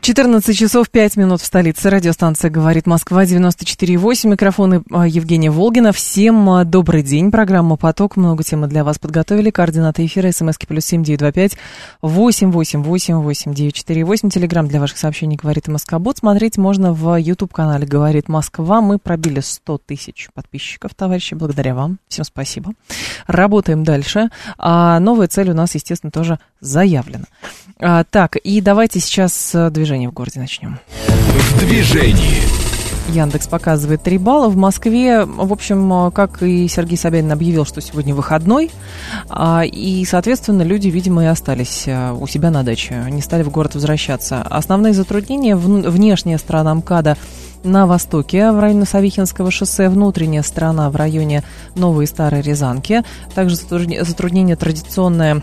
14 часов 5 минут в столице. Радиостанция «Говорит Москва» 94,8. Микрофоны а, Евгения Волгина. Всем а, добрый день. Программа «Поток». Много темы для вас подготовили. Координаты эфира. СМСки плюс семь девять два пять восемь восемь восемь восемь девять четыре восемь. Телеграмм для ваших сообщений «Говорит Москобот». Смотреть можно в YouTube-канале «Говорит Москва». Мы пробили 100 тысяч подписчиков, товарищи. Благодаря вам. Всем спасибо. Работаем дальше. А новая цель у нас, естественно, тоже заявлена. А, так, и давайте сейчас движение движение в городе начнем. В движении. Яндекс показывает 3 балла. В Москве, в общем, как и Сергей Собянин объявил, что сегодня выходной. А, и, соответственно, люди, видимо, и остались а, у себя на даче. Не стали в город возвращаться. Основные затруднения внешняя сторона МКАДа на востоке, в районе Савихинского шоссе, внутренняя сторона в районе Новой и Старой Рязанки. Также затруднение традиционное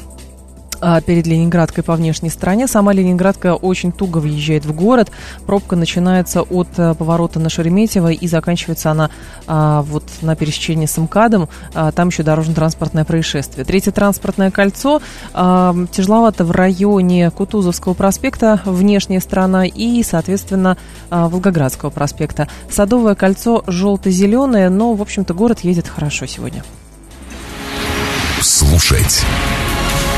а, перед Ленинградкой по внешней стороне. Сама Ленинградка очень туго въезжает в город. Пробка начинается от а, поворота на Шереметьево и заканчивается она а, вот на пересечении с МКАДом. А, там еще дорожно-транспортное происшествие. Третье транспортное кольцо. Тяжеловато в районе Кутузовского проспекта, внешняя сторона, и, соответственно, Волгоградского проспекта. Садовое кольцо желто-зеленое, но, в общем-то, город едет хорошо сегодня. Слушать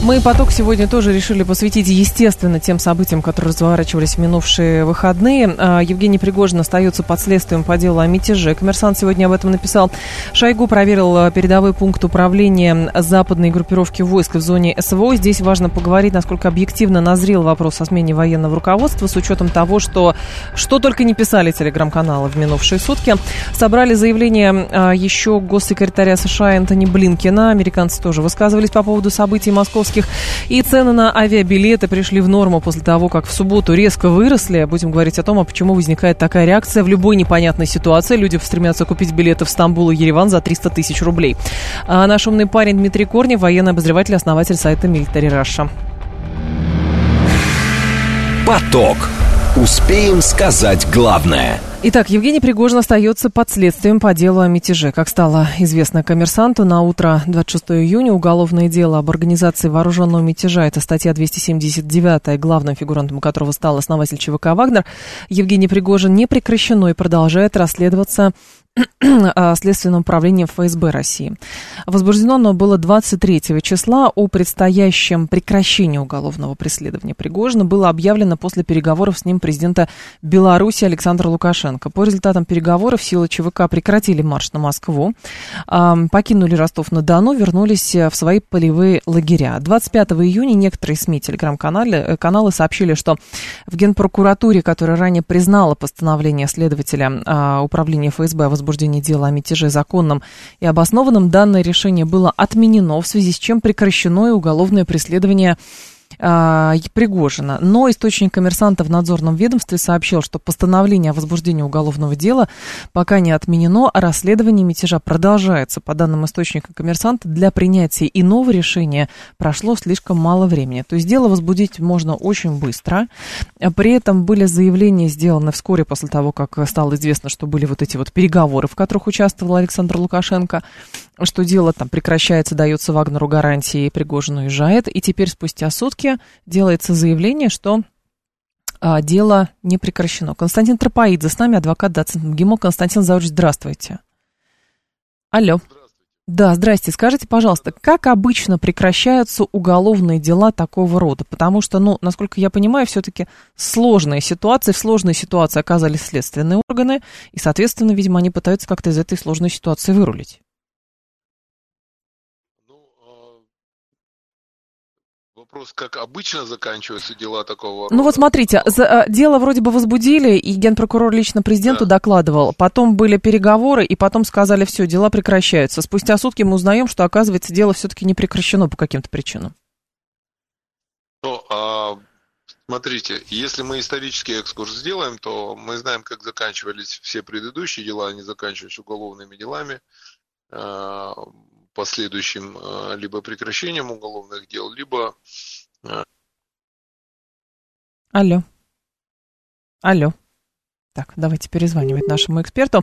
Мы поток сегодня тоже решили посвятить, естественно, тем событиям, которые разворачивались в минувшие выходные. А, Евгений Пригожин остается под следствием по делу о мятеже. Коммерсант сегодня об этом написал. Шойгу проверил а, передовой пункт управления западной группировки войск в зоне СВО. Здесь важно поговорить, насколько объективно назрел вопрос о смене военного руководства с учетом того, что что только не писали телеграм-каналы в минувшие сутки. Собрали заявление а, еще госсекретаря США Энтони Блинкина. Американцы тоже высказывались по поводу событий Московского московских. И цены на авиабилеты пришли в норму после того, как в субботу резко выросли. Будем говорить о том, а почему возникает такая реакция в любой непонятной ситуации. Люди стремятся купить билеты в Стамбул и Ереван за 300 тысяч рублей. А наш умный парень Дмитрий Корнев, военный обозреватель, основатель сайта Military Russia. Поток. Успеем сказать главное – Итак, Евгений Пригожин остается под следствием по делу о мятеже. Как стало известно коммерсанту, на утро 26 июня уголовное дело об организации вооруженного мятежа, это статья 279, главным фигурантом которого стал основатель ЧВК «Вагнер», Евгений Пригожин не прекращено и продолжает расследоваться Следственным управлением ФСБ России. Возбуждено оно было 23 числа. О предстоящем прекращении уголовного преследования Пригожина было объявлено после переговоров с ним президента Беларуси Александра Лукашенко. По результатам переговоров силы ЧВК прекратили марш на Москву, покинули Ростов-на-Дону, вернулись в свои полевые лагеря. 25 июня некоторые СМИ, телеграм-каналы э, каналы сообщили, что в Генпрокуратуре, которая ранее признала постановление следователя а, управления ФСБ о возбуждении дела о мятеже законным и обоснованным, данное решение было отменено, в связи с чем прекращено и уголовное преследование а, Пригожина. Но источник коммерсанта в надзорном ведомстве сообщил, что постановление о возбуждении уголовного дела пока не отменено, а расследование мятежа продолжается. По данным источника коммерсанта, для принятия иного решения прошло слишком мало времени. То есть дело возбудить можно очень быстро. При этом были заявления сделаны вскоре после того, как стало известно, что были вот эти вот переговоры, в которых участвовал Александр Лукашенко что дело там прекращается, дается Вагнеру гарантии, Пригожин уезжает, и теперь спустя сутки делается заявление, что а, дело не прекращено. Константин Тропоидзе с нами, адвокат, доцент МГИМО. Константин Заурович, здравствуйте. Алло. Да, здрасте. Скажите, пожалуйста, как обычно прекращаются уголовные дела такого рода? Потому что, ну, насколько я понимаю, все-таки сложная ситуация, в сложной ситуации оказались следственные органы, и, соответственно, видимо, они пытаются как-то из этой сложной ситуации вырулить. Вопрос, как обычно заканчиваются дела такого рода. Ну вот смотрите, за, э, дело вроде бы возбудили, и генпрокурор лично президенту да. докладывал. Потом были переговоры, и потом сказали, все, дела прекращаются. Спустя сутки мы узнаем, что, оказывается, дело все-таки не прекращено по каким-то причинам. Ну, а Смотрите, если мы исторический экскурс сделаем, то мы знаем, как заканчивались все предыдущие дела. Они заканчивались уголовными делами, э, последующим э, либо прекращением уголовных дел, либо... Э, Алло. Алло. Так, давайте перезванивать нашему эксперту.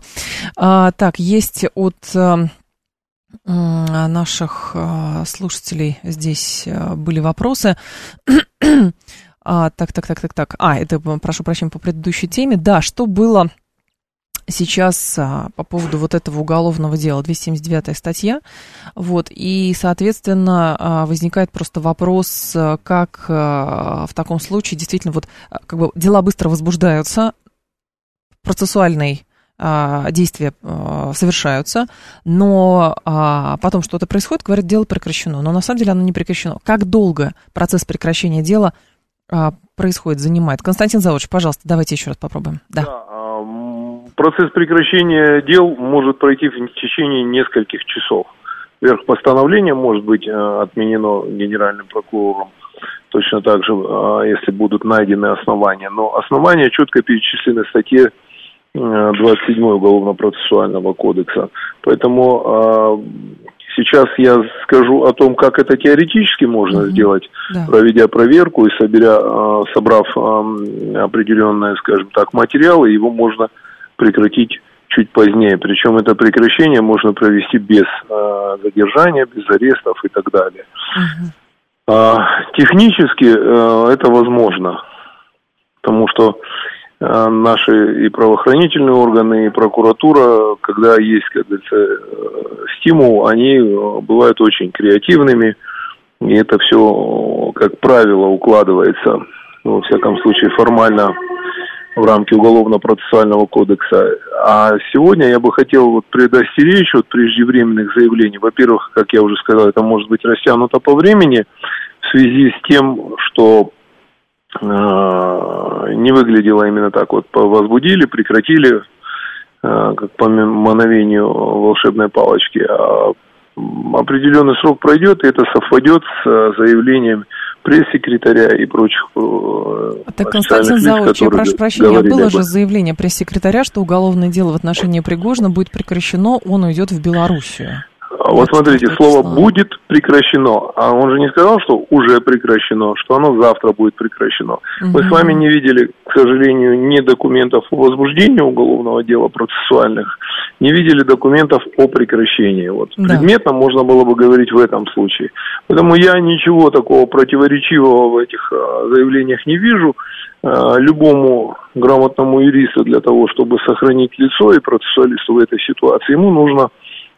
А, так, есть от а, наших слушателей здесь были вопросы. А, так, так, так, так, так. А, это, прошу прощения, по предыдущей теме. Да, что было сейчас а, по поводу вот этого уголовного дела, 279 статья, вот, и, соответственно, а, возникает просто вопрос, а, как а, в таком случае действительно вот, а, как бы дела быстро возбуждаются, процессуальный а, действия совершаются, но потом что-то происходит, говорят, дело прекращено. Но на самом деле оно не прекращено. Как долго процесс прекращения дела происходит, занимает. Константин Заводович, пожалуйста, давайте еще раз попробуем. Да. да процесс прекращения дел может пройти в течение нескольких часов. Вверх постановление может быть э, отменено генеральным прокурором, точно так же, э, если будут найдены основания. Но основания четко перечислены в статье 27 э, Уголовно-процессуального кодекса. Поэтому Сейчас я скажу о том, как это теоретически можно mm-hmm. сделать, да. проведя проверку и соберя, собрав определенные, скажем так, материалы, его можно прекратить чуть позднее. Причем это прекращение можно провести без задержания, без арестов и так далее. Mm-hmm. Технически это возможно, потому что Э, наши и правоохранительные органы, и прокуратура, когда есть, как говорится, э, стимул, они э, бывают очень креативными, и это все, как правило, укладывается, ну, во всяком случае, формально в рамки Уголовно-процессуального кодекса. А сегодня я бы хотел вот предостеречь от преждевременных заявлений. Во-первых, как я уже сказал, это может быть растянуто по времени в связи с тем, что Э, не выглядело именно так. Вот возбудили, прекратили, э, как по мановению волшебной палочки. А определенный срок пройдет, и это совпадет с э, заявлением пресс-секретаря и прочих Так, Константин Заович, я прошу прощения, было же заявление пресс-секретаря, что уголовное дело в отношении Пригожина будет прекращено, он уйдет в Белоруссию. А вот смотрите, слово «будет прекращено», а он же не сказал, что уже прекращено, что оно завтра будет прекращено. Угу. Мы с вами не видели, к сожалению, ни документов о возбуждении уголовного дела процессуальных, не видели документов о прекращении. Вот. Да. Предметно можно было бы говорить в этом случае. Поэтому я ничего такого противоречивого в этих а, заявлениях не вижу. А, любому грамотному юристу для того, чтобы сохранить лицо и процессуалисту в этой ситуации, ему нужно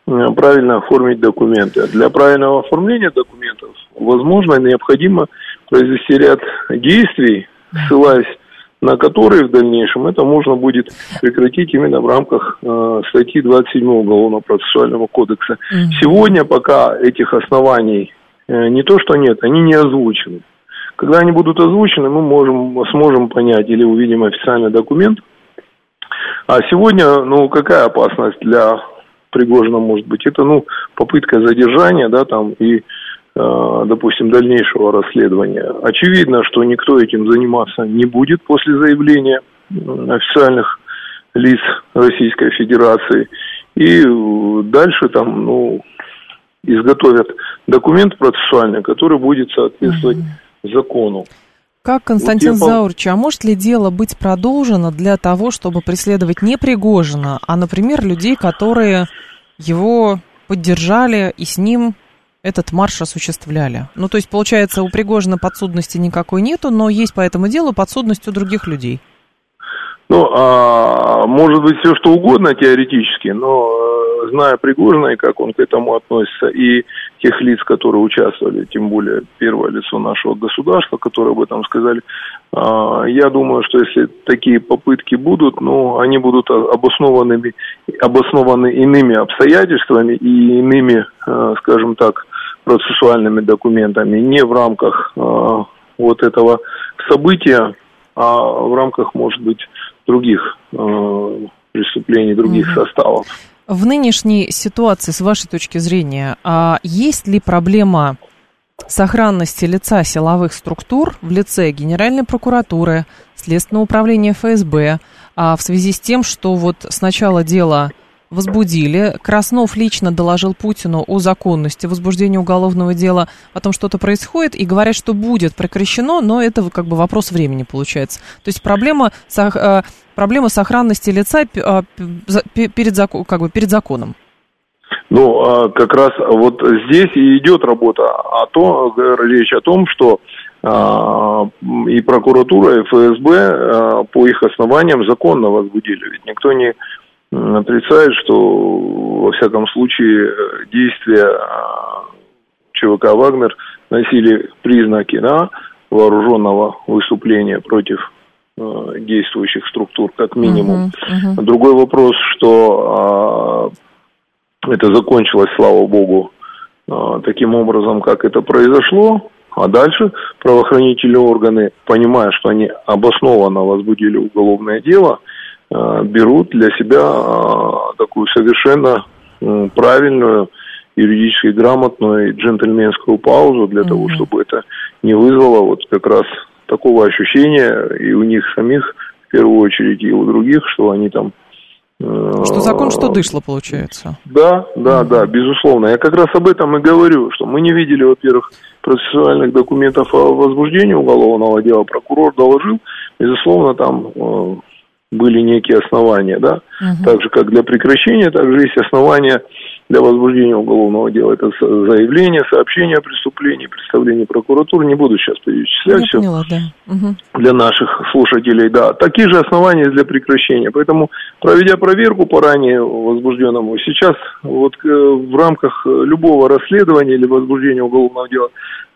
правильно оформить документы. Для правильного оформления документов, возможно, необходимо произвести ряд действий, ссылаясь на которые в дальнейшем это можно будет прекратить именно в рамках э, статьи 27 Уголовно-процессуального кодекса. Mm-hmm. Сегодня пока этих оснований э, не то что нет, они не озвучены. Когда они будут озвучены, мы можем, сможем понять или увидим официальный документ. А сегодня, ну, какая опасность для Пригожина может быть, это, ну, попытка задержания, да, там, и, э, допустим, дальнейшего расследования. Очевидно, что никто этим заниматься не будет после заявления официальных лиц Российской Федерации. И э, дальше там, ну, изготовят документ процессуальный, который будет соответствовать угу. закону. Как, Константин вот Заурч, а может ли дело быть продолжено для того, чтобы преследовать не Пригожина, а, например, людей, которые его поддержали и с ним этот марш осуществляли? Ну, то есть, получается, у Пригожина подсудности никакой нету, но есть по этому делу подсудность у других людей. Ну, а, может быть, все что угодно теоретически, но э, зная Пригожина и как он к этому относится, и тех лиц, которые участвовали, тем более первое лицо нашего государства, которые об этом сказали. А, я думаю, что если такие попытки будут, ну, они будут обоснованными, обоснованы иными обстоятельствами и иными, а, скажем так, процессуальными документами, не в рамках а, вот этого события, а в рамках, может быть, других преступлений, других угу. составов. В нынешней ситуации, с вашей точки зрения, а есть ли проблема сохранности лица силовых структур в лице Генеральной прокуратуры, Следственного управления ФСБ, а в связи с тем, что вот сначала дело возбудили. Краснов лично доложил Путину о законности возбуждения уголовного дела, о том, что-то происходит, и говорят, что будет прекращено, но это как бы вопрос времени получается. То есть проблема, э, проблема сохранности лица э, перед, как бы, перед законом. Ну, а как раз вот здесь и идет работа, а то речь о том, что а, и прокуратура, и ФСБ по их основаниям законно возбудили. Ведь никто не отрицает, что во всяком случае действия а, ЧВК «Вагнер» носили признаки да, вооруженного выступления против э, действующих структур, как минимум. Uh-huh, uh-huh. Другой вопрос, что э, это закончилось, слава богу, э, таким образом, как это произошло. А дальше правоохранительные органы, понимая, что они обоснованно возбудили уголовное дело, Э, берут для себя э, такую совершенно правильную, юридически грамотную и джентльменскую паузу для mm-hmm. того, чтобы это не вызвало вот как раз такого ощущения и у них самих, в первую очередь, и у других, что они там э, что закон, что дышло, получается. Да, да, да, безусловно. Я как раз об этом и говорю, что мы не видели, во-первых, процессуальных документов о возбуждении уголовного дела. Прокурор доложил, безусловно, там были некие основания, да, угу. так же как для прекращения, также есть основания для возбуждения уголовного дела. Это заявление, сообщение о преступлении, представление прокуратуры. Не буду сейчас перечислять Я все. Поняла, да. Угу. Для наших слушателей, да. Такие же основания для прекращения. Поэтому, проведя проверку по ранее возбужденному, сейчас вот э, в рамках любого расследования или возбуждения уголовного дела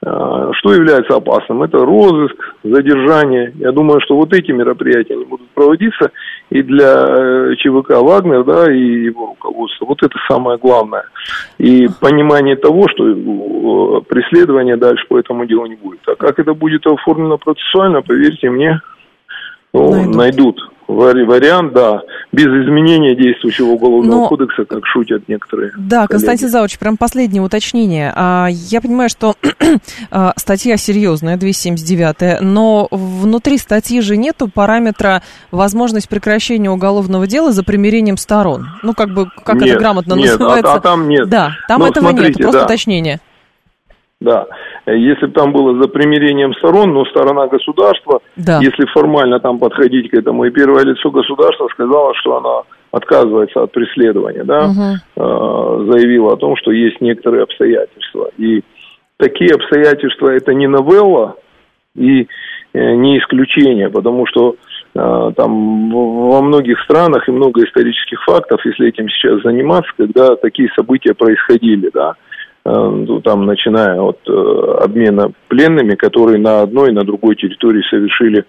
что является опасным? Это розыск, задержание. Я думаю, что вот эти мероприятия они будут проводиться и для э, ЧВК «Вагнер», да, и его руководства. Вот это самое главное. И понимание того, что э, преследования дальше по этому делу не будет. А как это будет оформлено процессуально, поверьте мне, ну, найдут. найдут вариант, да, без изменения действующего уголовного Но... кодекса, как шутят некоторые. Да, коллеги. Константин Завуч, прям последнее уточнение. А, я понимаю, что а, статья серьезная, 279, но внутри статьи же нету параметра возможность прекращения уголовного дела за примирением сторон. Ну, как бы, как нет, это грамотно нет, называется. А, а там нет. Да, там ну, этого смотрите, нет, просто да. уточнение. Да. Если бы там было за примирением сторон, но сторона государства, да. если формально там подходить к этому, и первое лицо государства сказала, что она отказывается от преследования, да, угу. э, заявила о том, что есть некоторые обстоятельства. И такие обстоятельства это не новелла и э, не исключение, потому что э, там во многих странах и много исторических фактов, если этим сейчас заниматься, когда такие события происходили, да, ну, там, начиная от э, обмена пленными, которые на одной и на другой территории совершили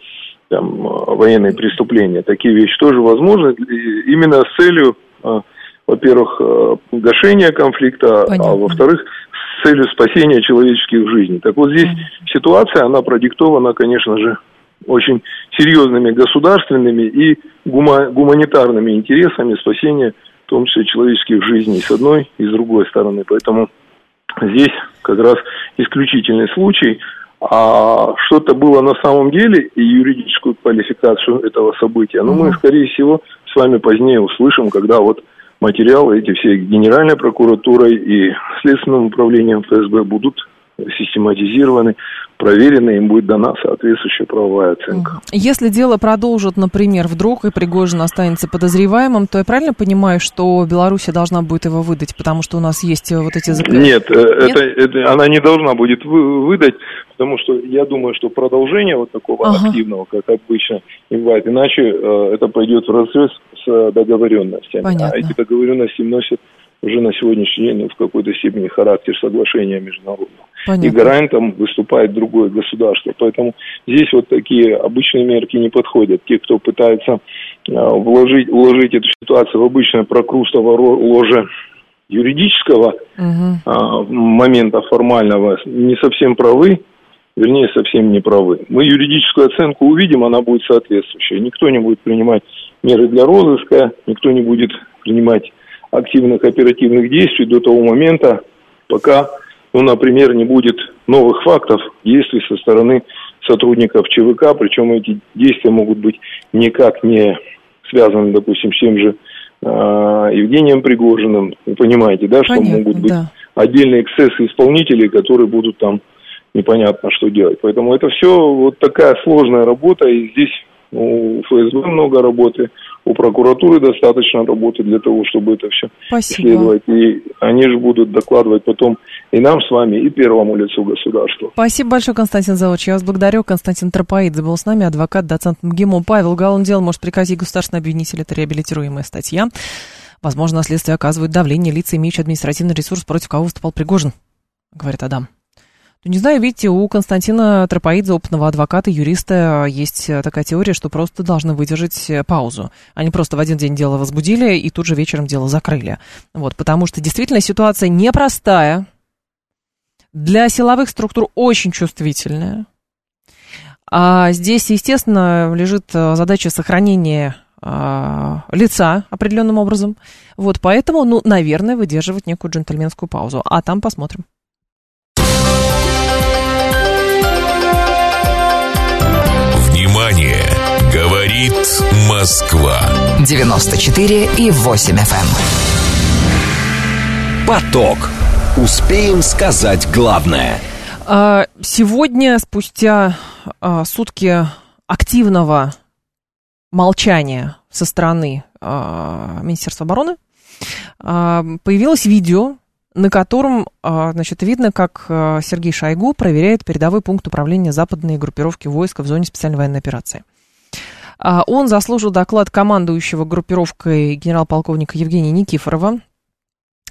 там, э, военные преступления. Такие вещи тоже возможны именно с целью, во-первых, гашения конфликта, а Понятно. а во-вторых, с целью спасения человеческих жизней. Так вот здесь Понятно. ситуация, она продиктована, конечно же, очень серьезными государственными и гума- гуманитарными интересами спасения, в том числе человеческих жизней с одной и с другой стороны. Поэтому Здесь как раз исключительный случай. А что-то было на самом деле и юридическую квалификацию этого события, ну, мы, скорее всего, с вами позднее услышим, когда вот материалы эти все Генеральной прокуратурой и Следственным управлением ФСБ будут систематизированы, проверены, им будет дана соответствующая правовая оценка. Если дело продолжат, например, вдруг и Пригожин останется подозреваемым, то я правильно понимаю, что Беларусь должна будет его выдать, потому что у нас есть вот эти заключения? Нет, э, Нет? Это, это, она не должна будет выдать, потому что я думаю, что продолжение вот такого ага. активного, как обычно не бывает, иначе э, это пойдет в разрез с договоренностями. А Понятно. А эти договоренности носят уже на сегодняшний день ну, в какой-то степени характер соглашения международного. Понятно. И гарантом выступает другое государство. Поэтому здесь вот такие обычные мерки не подходят. Те, кто пытается э, вложить, вложить эту ситуацию в обычное прокрустово ложе юридического угу. э, момента формального, не совсем правы, вернее, совсем не правы. Мы юридическую оценку увидим, она будет соответствующая. Никто не будет принимать меры для розыска, никто не будет принимать активных оперативных действий до того момента, пока ну, например, не будет новых фактов действий со стороны сотрудников ЧВК, причем эти действия могут быть никак не связаны, допустим, с тем же э, Евгением Пригожиным. Вы понимаете, да, что Понятно, могут быть да. отдельные эксцессы исполнителей, которые будут там непонятно что делать. Поэтому это все вот такая сложная работа, и здесь у ФСБ много работы, у прокуратуры достаточно работы для того, чтобы это все Спасибо. исследовать. И они же будут докладывать потом и нам с вами, и первому лицу государства. Спасибо большое, Константин Заводович. Я вас благодарю. Константин Тропоидзе был с нами, адвокат, доцент МГИМО. Павел Галан дело может прекратить государственный обвинитель. Это реабилитируемая статья. Возможно, следствие оказывает давление лица, имеющие административный ресурс, против кого выступал Пригожин, говорит Адам. Ну, не знаю, видите, у Константина Тропоидзе, опытного адвоката, юриста, есть такая теория, что просто должны выдержать паузу. Они просто в один день дело возбудили и тут же вечером дело закрыли. Вот, потому что действительно ситуация непростая, для силовых структур очень чувствительная. А здесь, естественно, лежит задача сохранения лица определенным образом. Вот, поэтому, ну, наверное, выдерживать некую джентльменскую паузу. А там посмотрим. Говорит Москва. 94 и 8 FM. Эм. Поток. Успеем сказать главное. А, сегодня, спустя а, сутки активного молчания со стороны а, Министерства обороны, появилось видео, на котором, значит, видно, как Сергей Шойгу проверяет передовой пункт управления западной группировки войск в зоне специальной военной операции. Он заслужил доклад командующего группировкой генерал-полковника Евгения Никифорова,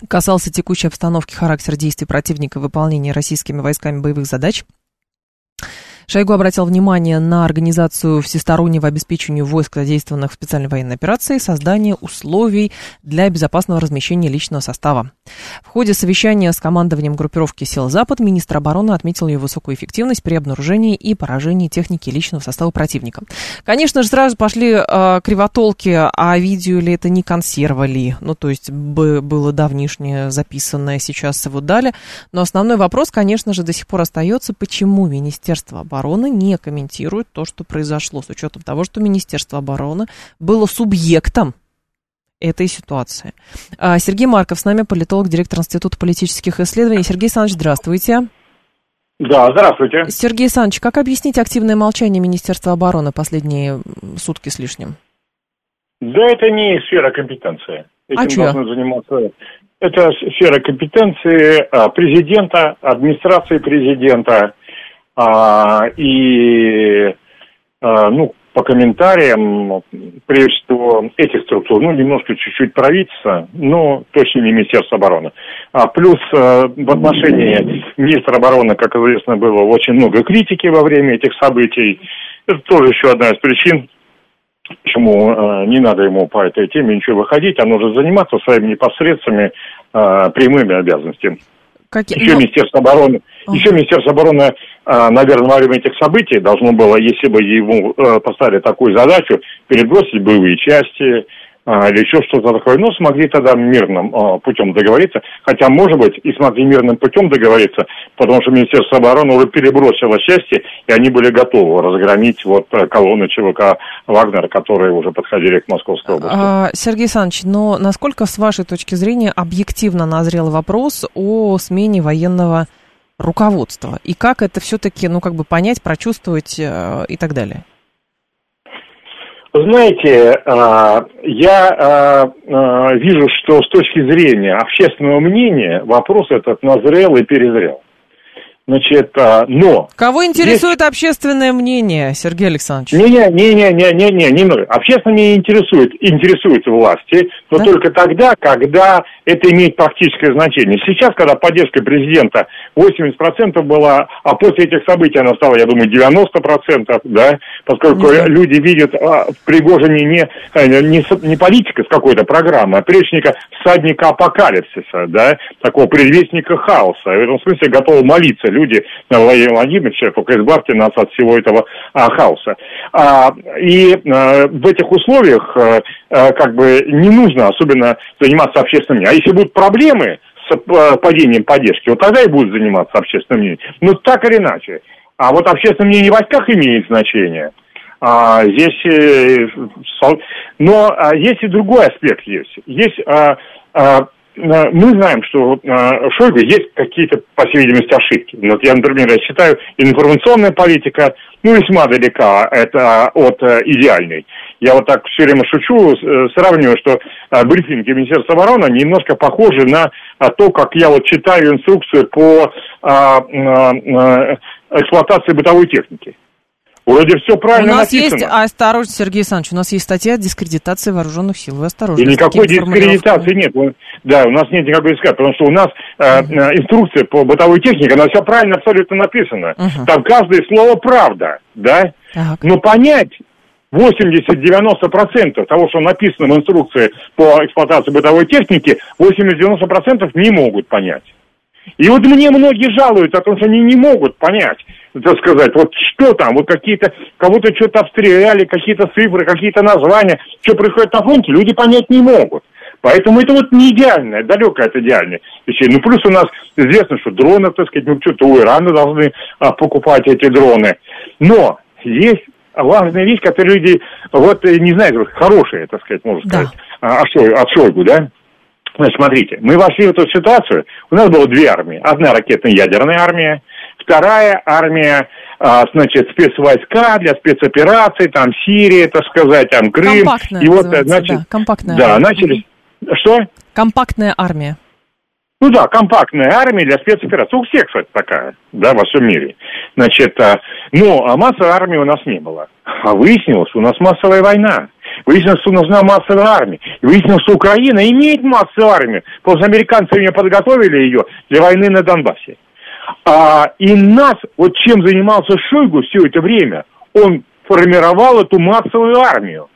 касался текущей обстановки, характера действий противника в выполнении российскими войсками боевых задач – Шойгу обратил внимание на организацию всестороннего обеспечения войск, задействованных в специальной военной операции, создание условий для безопасного размещения личного состава. В ходе совещания с командованием группировки сил «Запад» министр обороны отметил ее высокую эффективность при обнаружении и поражении техники личного состава противника. Конечно же, сразу пошли э, кривотолки, а видео ли это не консерва ли, ну, то есть было давнишнее записанное, сейчас его дали. Но основной вопрос, конечно же, до сих пор остается, почему Министерство обороны обороны не комментирует то, что произошло, с учетом того, что Министерство обороны было субъектом этой ситуации. А, Сергей Марков с нами, политолог, директор Института политических исследований. Сергей Александрович, здравствуйте. Да, здравствуйте. Сергей Александрович, как объяснить активное молчание Министерства обороны последние сутки с лишним? Да, это не сфера компетенции. Этим а должны заниматься. Это сфера компетенции а, президента, администрации президента, а, и, а, ну, по комментариям, прежде всего, этих структур, ну, немножко чуть-чуть правительства, но точно не Министерство обороны. А плюс э, в отношении министра обороны, как известно, было очень много критики во время этих событий. Это тоже еще одна из причин, почему э, не надо ему по этой теме ничего выходить, а нужно заниматься своими непосредственными э, прямыми обязанностями. Какие? Еще ну... Министерство обороны, uh-huh. еще Министерство обороны а, наверное, во время этих событий должно было, если бы ему э, поставили такую задачу, перебросить боевые части или еще что-то такое, ну, смогли тогда мирным а, путем договориться, хотя, может быть, и смогли мирным путем договориться, потому что Министерство обороны уже перебросило части, и они были готовы разгромить вот э, колонны ЧВК «Вагнер», которые уже подходили к Московской области. А, Сергей Александрович, но насколько, с вашей точки зрения, объективно назрел вопрос о смене военного руководства? И как это все-таки, ну, как бы понять, прочувствовать э, и так далее? Знаете, э, я э, вижу, что с точки зрения общественного мнения вопрос этот назрел и перезрел. Значит, а, но... Кого интересует есть... общественное мнение, Сергей Александрович? Не-не-не-не-не-не, не, не, общественное мнение интересует, интересует власти, но да? только тогда, когда это имеет практическое значение. Сейчас, когда поддержка президента 80% была, а после этих событий она стала, я думаю, 90%, да, поскольку mm люди видят а, в Пригожине не, э, не, не политика с какой-то программы, а прежника всадника апокалипсиса, да, такого предвестника хаоса. В этом смысле готовы молиться люди, Владимир Владимирович, только избавьте нас от всего этого а, хаоса. А, и а, в этих условиях а, как бы не нужно особенно заниматься общественными. А если будут проблемы, с э, падением поддержки, вот тогда и будут заниматься общественным мнением. Ну, так или иначе. А вот общественное мнение в войсках имеет значение. А, здесь, э, но а, есть и другой аспект есть. Есть а, а, мы знаем, что э, в Шойгу есть какие-то, по всей видимости, ошибки. Вот я, например, я считаю, информационная политика, ну, весьма далека это от э, идеальной. Я вот так все время шучу, э, сравниваю, что брифинги Министерства обороны немножко похожи на то, как я вот читаю инструкцию по эксплуатации бытовой техники. Вроде все правильно У нас написано. есть, а, осторожно, Сергей Александрович, у нас есть статья о дискредитации вооруженных сил. Вы осторожны. И никакой дискредитации нет. Да, у нас нет никакой дискредитации, потому что у нас э, инструкция по бытовой технике, она все правильно абсолютно написана. Uh-huh. Там каждое слово правда, да? Так. Но понять 80-90% того, что написано в инструкции по эксплуатации бытовой техники, 80-90% не могут понять. И вот мне многие жалуются о том, что они не могут понять, так сказать, вот что там, вот какие-то, кого-то что-то обстреляли, какие-то цифры, какие-то названия, что происходит на фронте, люди понять не могут. Поэтому это вот не идеальное, далекое от идеальной вещей. Ну, плюс у нас известно, что дроны, так сказать, ну, что-то у Ирана должны а, покупать эти дроны. Но есть важная вещь, которую люди, вот, э, не знаю, хорошие, так сказать, можно сказать, да. от Шойгу, да? Значит, смотрите, мы вошли в эту ситуацию, у нас было две армии. Одна ракетно-ядерная армия, вторая армия, а, значит, спецвойска для спецопераций, там Сирия, так сказать, там Крым. Компактная и вот, значит, да, компактная да, армия. начали... Что? Компактная армия. Ну да, компактная армия для спецопераций. У всех, кстати, такая, да, во всем мире. Значит, а, ну, а массовой армии у нас не было. А выяснилось, у нас массовая война. Выяснилось, что нужна массовая армия. И выяснилось, что Украина имеет массовую армию, потому что американцы ее подготовили ее для войны на Донбассе. А, и нас, вот чем занимался Шойгу все это время, он формировал эту массовую армию.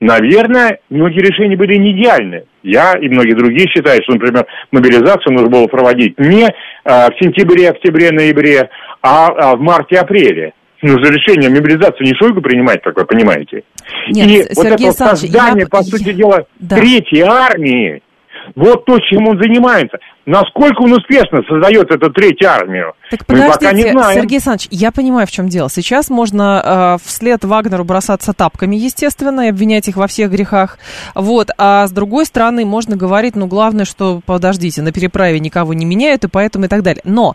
Наверное, многие решения были не идеальны. Я и многие другие считают, что, например, мобилизацию нужно было проводить не а, в сентябре, октябре, ноябре, а, а в марте-апреле нужно решение мобилизации не Шойгу принимать, как вы понимаете. Нет, и Сергей вот это создание, я... по сути дела, да. третьей армии, вот то, чем он занимается. Насколько он успешно создает эту третью армию? Так мы пока не знаем. Сергей Александрович, я понимаю, в чем дело. Сейчас можно э, вслед Вагнеру бросаться тапками, естественно, и обвинять их во всех грехах. Вот. А с другой стороны, можно говорить, ну, главное, что, подождите, на переправе никого не меняют, и поэтому и так далее. Но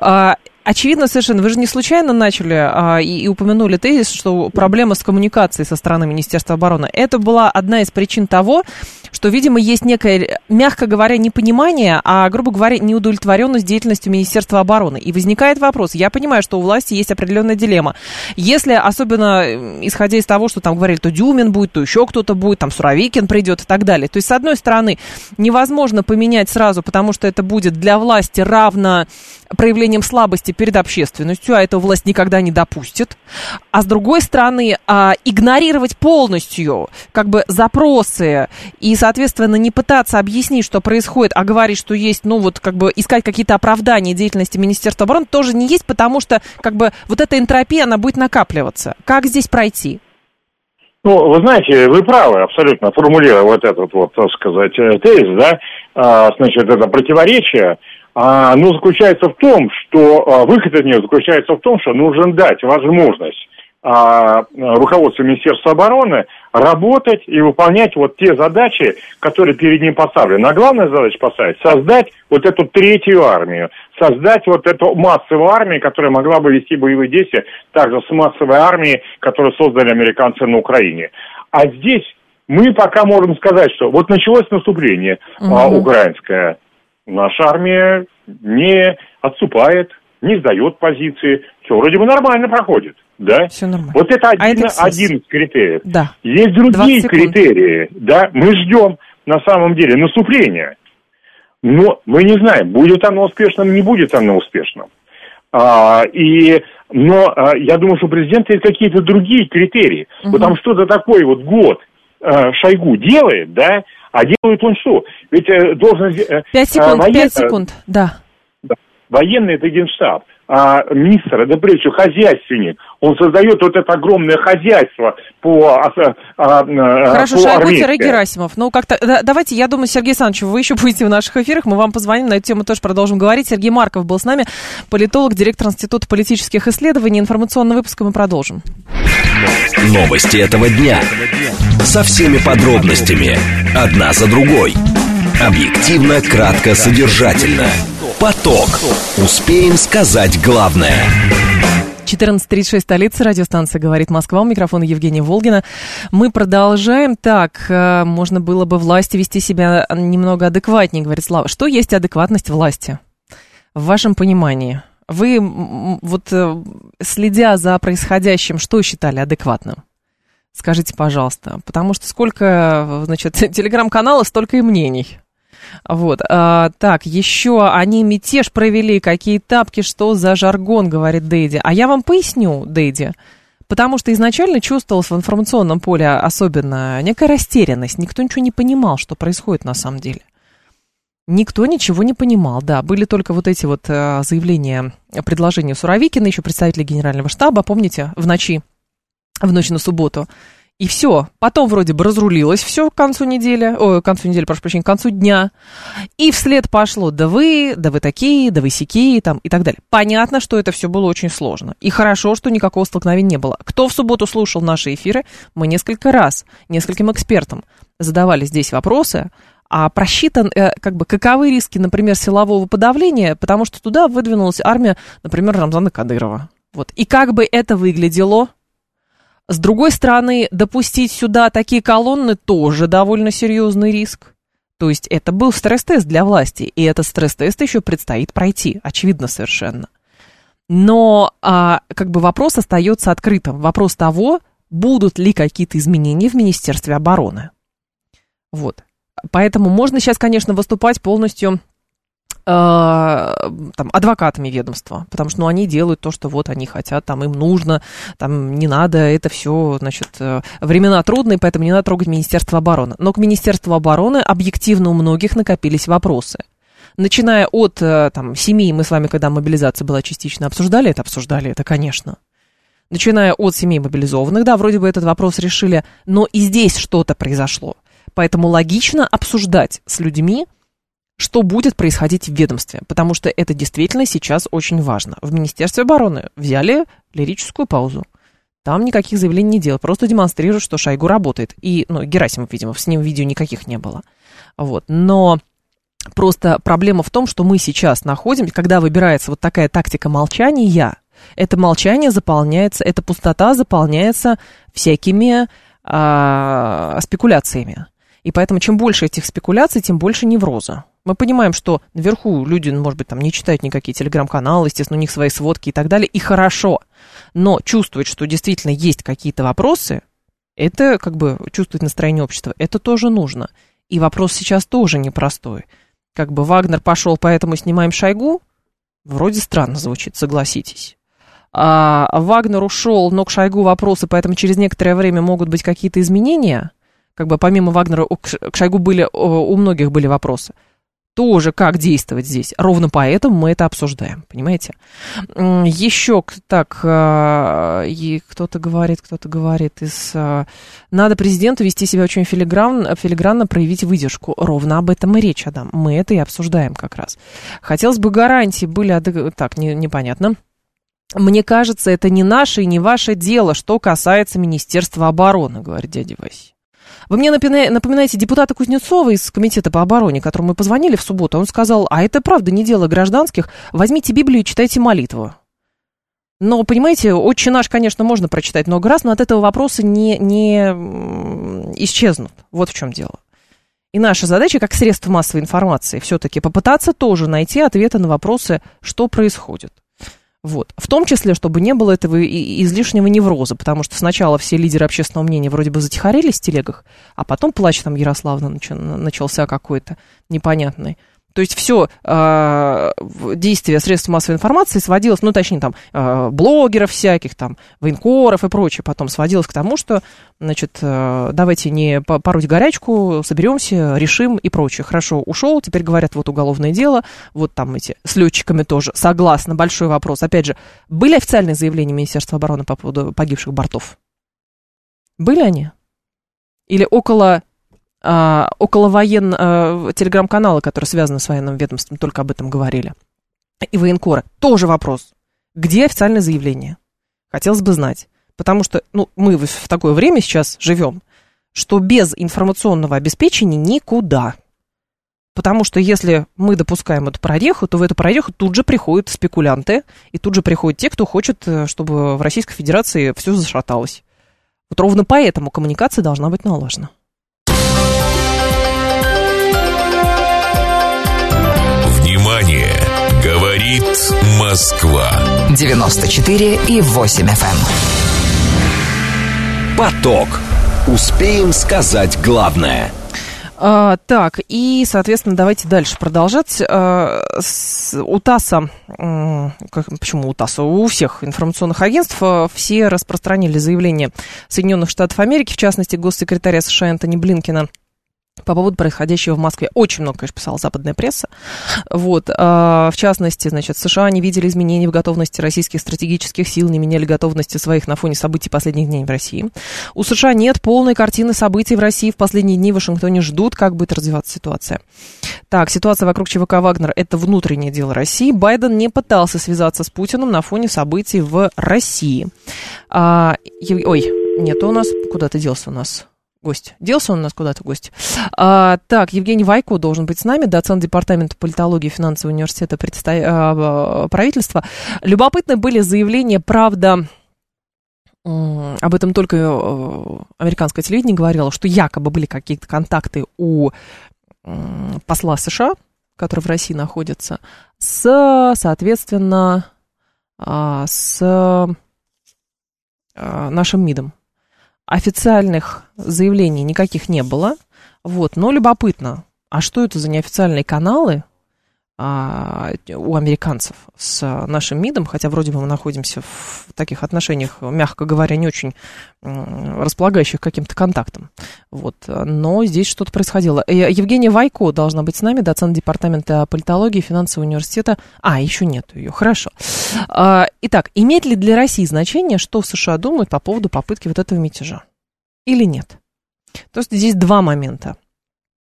э, очевидно совершенно, вы же не случайно начали а, и, и упомянули тезис, что проблема с коммуникацией со стороны Министерства обороны. Это была одна из причин того, что, видимо, есть некое, мягко говоря, непонимание, а, грубо говоря, неудовлетворенность деятельностью Министерства обороны. И возникает вопрос, я понимаю, что у власти есть определенная дилемма. Если, особенно исходя из того, что там говорили, то Дюмин будет, то еще кто-то будет, там Суровикин придет и так далее. То есть, с одной стороны, невозможно поменять сразу, потому что это будет для власти равно проявлением слабости перед общественностью, а эту власть никогда не допустит. А с другой стороны, а, игнорировать полностью как бы запросы соответственно, не пытаться объяснить, что происходит, а говорить, что есть, ну вот как бы искать какие-то оправдания деятельности Министерства обороны, тоже не есть, потому что как бы вот эта энтропия, она будет накапливаться. Как здесь пройти? Ну, вы знаете, вы правы абсолютно, формулируя вот этот вот, так сказать, э, тезис, да, а, значит, это противоречие, а, ну, заключается в том, что а, выход из нее заключается в том, что нужно дать возможность а, руководству Министерства обороны работать и выполнять вот те задачи, которые перед ним поставлены. А главная задача поставить – создать вот эту третью армию, создать вот эту массовую армию, которая могла бы вести боевые действия также с массовой армией, которую создали американцы на Украине. А здесь мы пока можем сказать, что вот началось наступление угу. а, украинское, наша армия не отступает, не сдает позиции. Все вроде бы нормально проходит. Да? Все нормально. Вот это один, а это один из критериев. Да. Есть другие критерии. Да? Мы ждем на самом деле наступления. Но мы не знаем, будет оно успешным, не будет оно успешным. А, и, но а, я думаю, что у президента есть какие-то другие критерии. Угу. Там что-то такое вот год а, Шойгу делает, да, а делает он что? Ведь э, должен... Э, пять секунд, воен... пять секунд, да. Военный это генштаб. А, министр, это прежде всего хозяйственник. Он создает вот это огромное хозяйство по а, а, а Хорошо, Шойгу-Герасимов. Ну, как-то, да, давайте, я думаю, Сергей Александрович, вы еще будете в наших эфирах, мы вам позвоним, на эту тему тоже продолжим говорить. Сергей Марков был с нами, политолог, директор Института политических исследований. Информационный выпуск мы продолжим. Новости этого дня. Со всеми подробностями. Одна за другой. Объективно, кратко, содержательно. Поток. Успеем сказать главное. 14.36, столица, радиостанция «Говорит Москва». У микрофона Евгения Волгина. Мы продолжаем. Так, э, можно было бы власти вести себя немного адекватнее, говорит Слава. Что есть адекватность власти? В вашем понимании. Вы, вот э, следя за происходящим, что считали адекватным? Скажите, пожалуйста. Потому что сколько, значит, телеграм-каналов, столько и мнений. Вот. А, так, еще они мятеж провели. Какие тапки, что за жаргон, говорит Дэйди. А я вам поясню, Дэйди. Потому что изначально чувствовалась в информационном поле особенно некая растерянность. Никто ничего не понимал, что происходит на самом деле. Никто ничего не понимал, да. Были только вот эти вот э, заявления, предложения Суровикина, еще представители генерального штаба, помните, в ночи, в ночь на субботу. И все. Потом вроде бы разрулилось все к концу недели, ой, к концу недели, прошу прощения, к концу дня. И вслед пошло, да вы, да вы такие, да вы сякие, там, и так далее. Понятно, что это все было очень сложно. И хорошо, что никакого столкновения не было. Кто в субботу слушал наши эфиры, мы несколько раз, нескольким экспертам задавали здесь вопросы, а просчитан, э, как бы, каковы риски, например, силового подавления, потому что туда выдвинулась армия, например, Рамзана Кадырова. Вот. И как бы это выглядело, с другой стороны, допустить сюда такие колонны тоже довольно серьезный риск. То есть это был стресс-тест для власти, и этот стресс-тест еще предстоит пройти, очевидно совершенно. Но а, как бы вопрос остается открытым. Вопрос того, будут ли какие-то изменения в Министерстве обороны. Вот. Поэтому можно сейчас, конечно, выступать полностью там, адвокатами ведомства, потому что ну, они делают то, что вот они хотят, там им нужно, там не надо, это все, значит, э, времена трудные, поэтому не надо трогать Министерство обороны. Но к Министерству обороны объективно у многих накопились вопросы. Начиная от э, там, семей, мы с вами, когда мобилизация была частично, обсуждали это, обсуждали это, конечно. Начиная от семей мобилизованных, да, вроде бы этот вопрос решили, но и здесь что-то произошло. Поэтому логично обсуждать с людьми, что будет происходить в ведомстве, потому что это действительно сейчас очень важно. В Министерстве обороны взяли лирическую паузу. Там никаких заявлений не делают, просто демонстрируют, что Шойгу работает. И, ну, Герасимов, видимо, с ним видео никаких не было. Вот. Но просто проблема в том, что мы сейчас находимся, когда выбирается вот такая тактика молчания, это молчание заполняется, эта пустота заполняется всякими а, спекуляциями. И поэтому чем больше этих спекуляций, тем больше невроза. Мы понимаем, что наверху люди, ну, может быть, там не читают никакие телеграм-каналы, естественно, у них свои сводки и так далее, и хорошо. Но чувствовать, что действительно есть какие-то вопросы, это как бы чувствовать настроение общества, это тоже нужно. И вопрос сейчас тоже непростой. Как бы Вагнер пошел, поэтому снимаем Шойгу, вроде странно звучит, согласитесь. А Вагнер ушел, но к Шойгу вопросы, поэтому через некоторое время могут быть какие-то изменения. Как бы помимо Вагнера к Шойгу были, у многих были вопросы тоже, как действовать здесь. Ровно поэтому мы это обсуждаем, понимаете? Еще так, а, и кто-то говорит, кто-то говорит из... А, надо президенту вести себя очень филигран, филигранно, проявить выдержку. Ровно об этом и речь, Адам. Мы это и обсуждаем как раз. Хотелось бы гарантии были... Так, не, непонятно. Мне кажется, это не наше и не ваше дело, что касается Министерства обороны, говорит дядя Вася. Вы мне напоминаете депутата Кузнецова из Комитета по обороне, которому мы позвонили в субботу. Он сказал, а это правда не дело гражданских, возьмите Библию и читайте молитву. Но, понимаете, «Отче наш», конечно, можно прочитать много раз, но от этого вопросы не, не исчезнут. Вот в чем дело. И наша задача, как средство массовой информации, все-таки попытаться тоже найти ответы на вопросы, что происходит. Вот. В том числе, чтобы не было этого излишнего невроза, потому что сначала все лидеры общественного мнения вроде бы затихарились в телегах, а потом плач там Ярославна начался какой-то непонятный. То есть все э, действие средств массовой информации сводилось, ну, точнее, там, э, блогеров всяких, там, военкоров и прочее, потом сводилось к тому, что, значит, э, давайте не пороть горячку, соберемся, решим и прочее. Хорошо, ушел, теперь говорят, вот уголовное дело, вот там эти с летчиками тоже. Согласна, большой вопрос. Опять же, были официальные заявления Министерства обороны по поводу погибших бортов? Были они? Или около а, около воен, а, телеграм-канала, которые связаны с военным ведомством, только об этом говорили. И военкоры. Тоже вопрос. Где официальное заявление? Хотелось бы знать. Потому что ну, мы в такое время сейчас живем, что без информационного обеспечения никуда. Потому что если мы допускаем эту прореху, то в эту прореху тут же приходят спекулянты, и тут же приходят те, кто хочет, э, чтобы в Российской Федерации все зашаталось. Вот ровно поэтому коммуникация должна быть налажена. Говорит Москва. 94 и 8 FM. Эм. Поток. Успеем сказать главное – а, так, и, соответственно, давайте дальше продолжать. А, с, у ТАССа, как, почему у ТАССа? У всех информационных агентств а, все распространили заявление Соединенных Штатов Америки, в частности, госсекретаря США Энтони Блинкина, по поводу происходящего в Москве. Очень много, конечно, писала западная пресса. Вот, в частности, значит, США не видели изменений в готовности российских стратегических сил, не меняли готовности своих на фоне событий последних дней в России. У США нет полной картины событий в России. В последние дни в Вашингтоне ждут, как будет развиваться ситуация. Так, ситуация вокруг ЧВК «Вагнер» — это внутреннее дело России. Байден не пытался связаться с Путиным на фоне событий в России. А, ой, нет, у нас... Куда ты делся у нас? Гость. Делся он у нас куда-то гость. А, так, Евгений Вайко должен быть с нами, доцент департамента политологии и финансового университета предста... а, правительства. Любопытны были заявления, правда, об этом только э, американское телевидение говорило, что якобы были какие-то контакты у посла США, который в России находится, с, соответственно, а, с а, нашим МИДом. Официальных заявлений никаких не было. Вот, но любопытно, а что это за неофициальные каналы а, у американцев с нашим МИДом, хотя вроде бы мы находимся в таких отношениях, мягко говоря, не очень располагающих каким-то контактом. Вот. Но здесь что-то происходило. Э, Евгения Вайко должна быть с нами, доцент департамента политологии финансового университета. А, еще нет ее. Хорошо. А, итак, имеет ли для России значение, что США думают по поводу попытки вот этого мятежа? Или нет? То есть здесь два момента.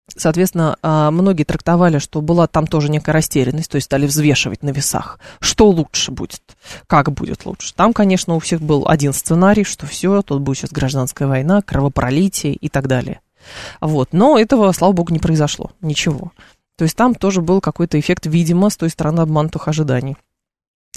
Соответственно, а, многие трактовали, что была там тоже некая растерянность, то есть стали взвешивать на весах, что лучше будет, как будет лучше. Там, конечно, у всех был один сценарий, что все, тут будет сейчас гражданская война, кровопролитие и так далее. Вот. Но этого, слава богу, не произошло, ничего. То есть там тоже был какой-то эффект, видимо, с той стороны обманутых ожиданий.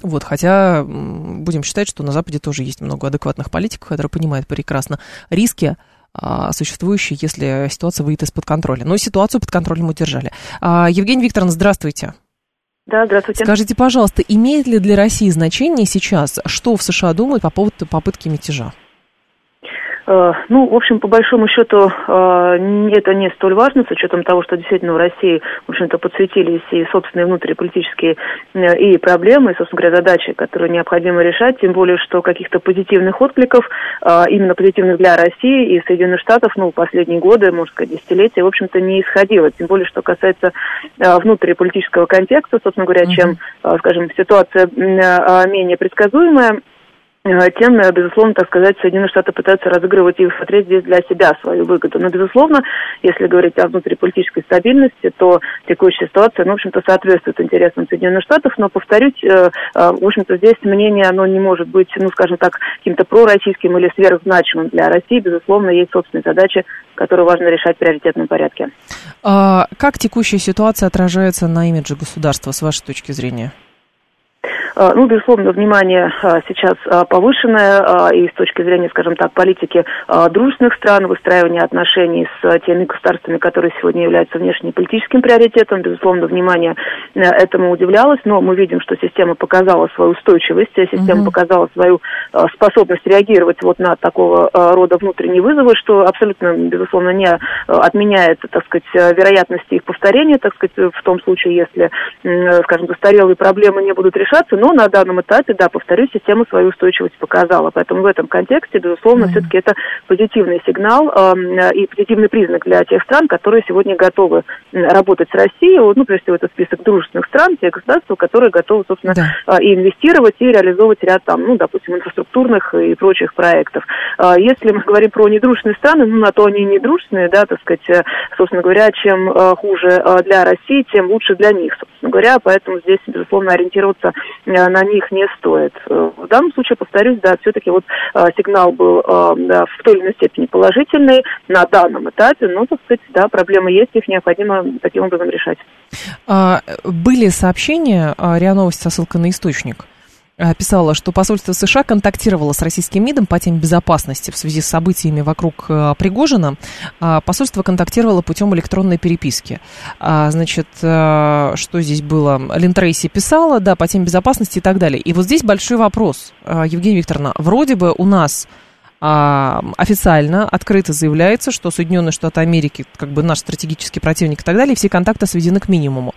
Вот, хотя будем считать, что на Западе тоже есть много адекватных политиков, которые понимают прекрасно риски, а, существующие, если ситуация выйдет из-под контроля. Но ситуацию под контролем удержали. А, Евгений Викторовна, здравствуйте. Да, здравствуйте. Скажите, пожалуйста, имеет ли для России значение сейчас, что в США думают по поводу попытки мятежа? Э, ну, в общем, по большому счету, э, это не столь важно, с учетом того, что действительно в России, в общем-то, подсветились и собственные внутриполитические э, и проблемы, и, собственно говоря, задачи, которые необходимо решать, тем более, что каких-то позитивных откликов, именно позитивных для России и Соединенных Штатов, ну, последние годы, можно сказать, десятилетия, в общем-то, не исходило. Тем более, что касается внутриполитического контекста, собственно говоря, чем, скажем, ситуация менее предсказуемая, тем, э, безусловно, так сказать, Соединенные Штаты пытаются разыгрывать и смотреть здесь для себя свою выгоду. Но, безусловно, если говорить о внутриполитической стабильности, то текущая ситуация, ну, в общем-то, соответствует интересам Соединенных Штатов, но, повторюсь, э, в общем-то, здесь мнение, оно не может быть, ну, скажем так, каким-то пророссийским или сверхзначимым для России. Безусловно, есть собственные задачи, которые важно решать в приоритетном порядке. А как текущая ситуация отражается на имидже государства, с вашей точки зрения? Ну, безусловно, внимание сейчас повышенное и с точки зрения, скажем так, политики дружественных стран, выстраивания отношений с теми государствами, которые сегодня являются внешнеполитическим приоритетом. Безусловно, внимание этому удивлялось, но мы видим, что система показала свою устойчивость, система угу. показала свою способность реагировать вот на такого рода внутренние вызовы, что абсолютно, безусловно, не отменяет, так сказать, вероятности их повторения, так сказать, в том случае, если, скажем, застарелые проблемы не будут решаться, но на данном этапе, да, повторюсь, система свою устойчивость показала. Поэтому в этом контексте, безусловно, mm-hmm. все-таки это позитивный сигнал э, и позитивный признак для тех стран, которые сегодня готовы работать с Россией. Ну, прежде всего, это список дружественных стран, те государства, которые готовы, собственно, да. и инвестировать, и реализовывать ряд там, ну, допустим, инфраструктурных и прочих проектов. А если мы говорим про недружественные страны, ну, на то они недружественные, да, так сказать, э, собственно говоря, чем э, хуже э, для России, тем лучше для них, собственно говоря, поэтому здесь, безусловно, ориентироваться на них не стоит. В данном случае, повторюсь, да, все-таки вот сигнал был да, в той или иной степени положительный на данном этапе, но, так сказать, да, проблемы есть, их необходимо таким образом решать. А, были сообщения, РИА Новости со ссылкой на источник, Э, писала, что посольство США контактировало с российским МИДом по теме безопасности в связи с событиями вокруг э, Пригожина. А посольство контактировало путем электронной переписки. А, значит, э, что здесь было? Лин Трейси писала, да, по теме безопасности и так далее. И вот здесь большой вопрос, Евгения Викторовна. Вроде бы у нас а, официально, открыто заявляется, что Соединенные Штаты Америки, как бы наш стратегический противник и так далее, все контакты сведены к минимуму.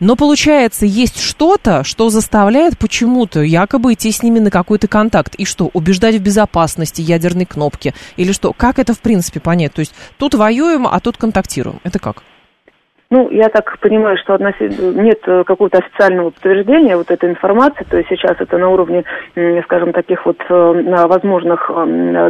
Но получается, есть что-то, что заставляет почему-то якобы идти с ними на какой-то контакт. И что, убеждать в безопасности ядерной кнопки? Или что? Как это в принципе понять? То есть тут воюем, а тут контактируем. Это как? Ну, я так понимаю, что нет э, какого-то официального подтверждения вот этой информации, то есть сейчас это на уровне, скажем, таких вот э, возможных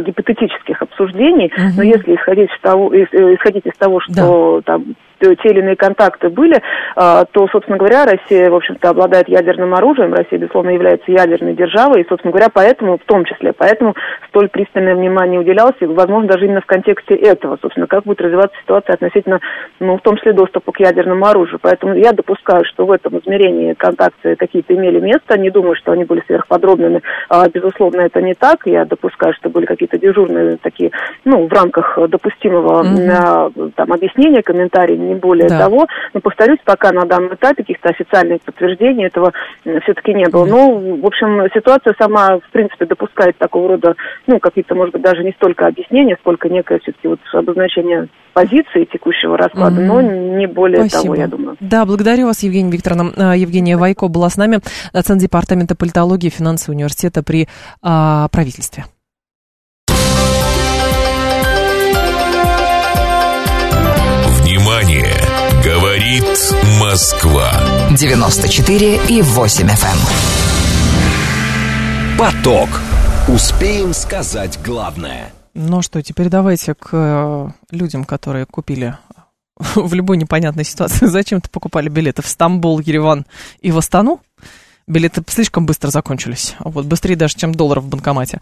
гипотетических обсуждений, угу. но если исходить из того, э, исходить из того, что да. там те или иные контакты были, а, то, собственно говоря, Россия, в общем-то, обладает ядерным оружием, Россия, безусловно, является ядерной державой, и, собственно говоря, поэтому, в том числе, поэтому столь пристальное внимание уделялось, и, возможно, даже именно в контексте этого, собственно, как будет развиваться ситуация относительно, ну, в том числе, доступа к ядерному оружию. Поэтому я допускаю, что в этом измерении контакты какие-то имели место, не думаю, что они были сверхподробными, а, безусловно, это не так, я допускаю, что были какие-то дежурные такие, ну, в рамках допустимого mm-hmm. там объяснения, комментарии, не более да. того. Но, повторюсь, пока на данном этапе каких-то официальных подтверждений этого все-таки не было. Но, в общем, ситуация сама, в принципе, допускает такого рода, ну, какие-то, может быть, даже не столько объяснения, сколько некое все-таки вот обозначение позиции текущего расклада, mm-hmm. но не более Спасибо. того, я думаю. Да, благодарю вас, Евгения Викторовна. А, Евгения Вайко была с нами, доцент департамента политологии финансового университета при а, правительстве. Говорит Москва. 94 и 8 FM. Эм. Поток. Успеем сказать главное. Ну что, теперь давайте к э, людям, которые купили в любой непонятной ситуации. Зачем-то покупали билеты в Стамбул, Ереван и в Астану билеты слишком быстро закончились. Вот, быстрее даже, чем доллар в банкомате.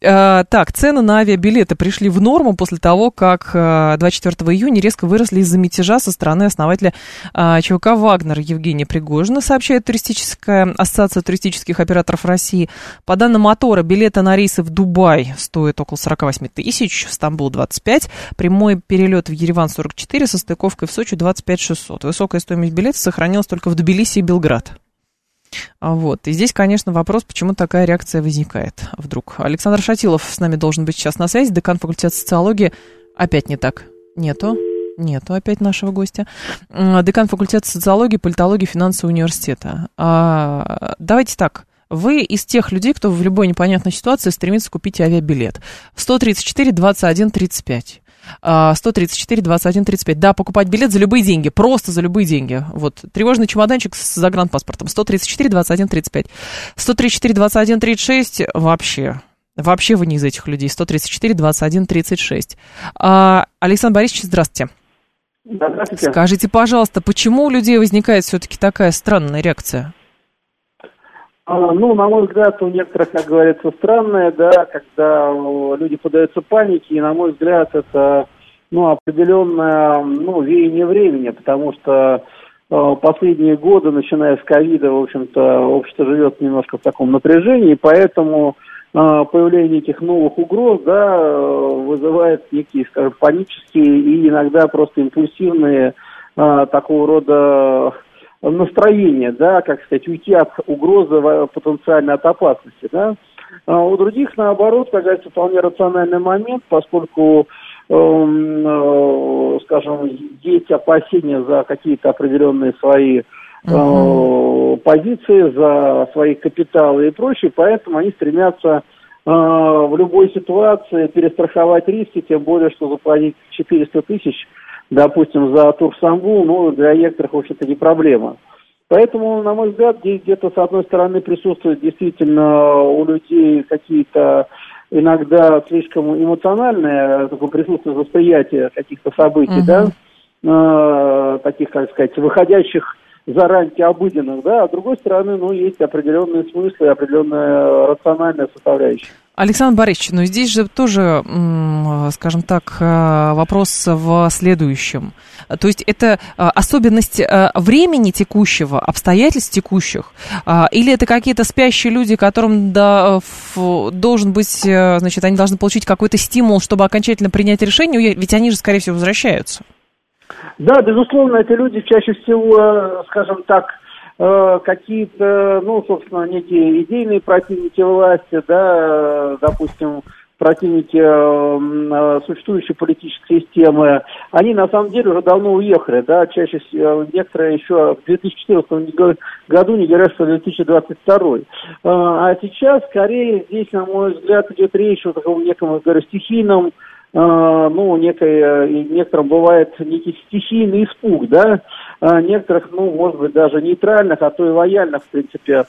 Э, так, цены на авиабилеты пришли в норму после того, как э, 24 июня резко выросли из-за мятежа со стороны основателя э, ЧВК «Вагнер» Евгения Пригожина, сообщает туристическая ассоциация туристических операторов России. По данным Мотора, билеты на рейсы в Дубай стоят около 48 тысяч, в Стамбул 25, прямой перелет в Ереван 44, со стыковкой в Сочи 25 600. Высокая стоимость билета сохранилась только в Тбилиси и Белград. А вот. И здесь, конечно, вопрос, почему такая реакция возникает вдруг. Александр Шатилов с нами должен быть сейчас на связи, декан факультета социологии. Опять не так. Нету. Нету опять нашего гостя. Декан факультета социологии, политологии, финансового университета. А, давайте так. Вы из тех людей, кто в любой непонятной ситуации стремится купить авиабилет. 134, 21, 35. 134, 21, 35. Да, покупать билет за любые деньги, просто за любые деньги. Вот, тревожный чемоданчик с загранпаспортом. 134, 21, 35. 134, 21, 36 вообще. Вообще вы не из этих людей. 134, 21, 36. А, Александр Борисович, здравствуйте. Да, здравствуйте. Скажите, пожалуйста, почему у людей возникает все-таки такая странная реакция? А, ну, на мой взгляд, у некоторых, как говорится, странное, да, когда люди подаются панике, и, на мой взгляд, это, ну, определенное, ну, веяние времени, потому что последние годы, начиная с ковида, в общем-то, общество живет немножко в таком напряжении, поэтому появление этих новых угроз, да, вызывает некие, скажем, панические и иногда просто импульсивные такого рода настроения, да, как сказать, уйти от угрозы потенциально от опасности, да. А у других, наоборот, говорится, вполне рациональный момент, поскольку эм, э, скажем, есть опасения за какие-то определенные свои uh позиции, за свои капиталы и прочее, поэтому они стремятся э, в любой ситуации перестраховать риски, тем более, что заплатить 400 тысяч, допустим, за тур в Стамбул, ну, для некоторых, в общем-то, не проблема. Поэтому, на мой взгляд, где-то с одной стороны присутствует действительно у людей какие-то иногда слишком эмоциональное такое присутствие восприятия каких-то событий, uh-huh. да, э, таких, как сказать, выходящих за рамки обыденных, да, а с другой стороны, ну, есть определенные смыслы, определенная рациональная составляющая. Александр Борисович, но здесь же тоже, скажем так, э, вопрос в следующем. То есть это э, особенность э, времени текущего, обстоятельств текущих, или это какие-то спящие люди, которым да, должен быть, значит, они должны получить какой-то стимул, чтобы окончательно принять решение, ведь они же, скорее всего, возвращаются. Да, безусловно, эти люди чаще всего, скажем так, Э, какие-то, ну, собственно, некие идейные противники власти, да, допустим, противники э, существующей политической системы, они на самом деле уже давно уехали, да, чаще всего, некоторые еще в 2014 году не говорят, что 2022. Э, а сейчас, скорее, здесь, на мой взгляд, идет речь о таком неком, говорю, стихийном ну, некой, некоторым бывает некий стихийный испуг, да, а некоторых, ну, может быть, даже нейтральных, а то и лояльных, в принципе,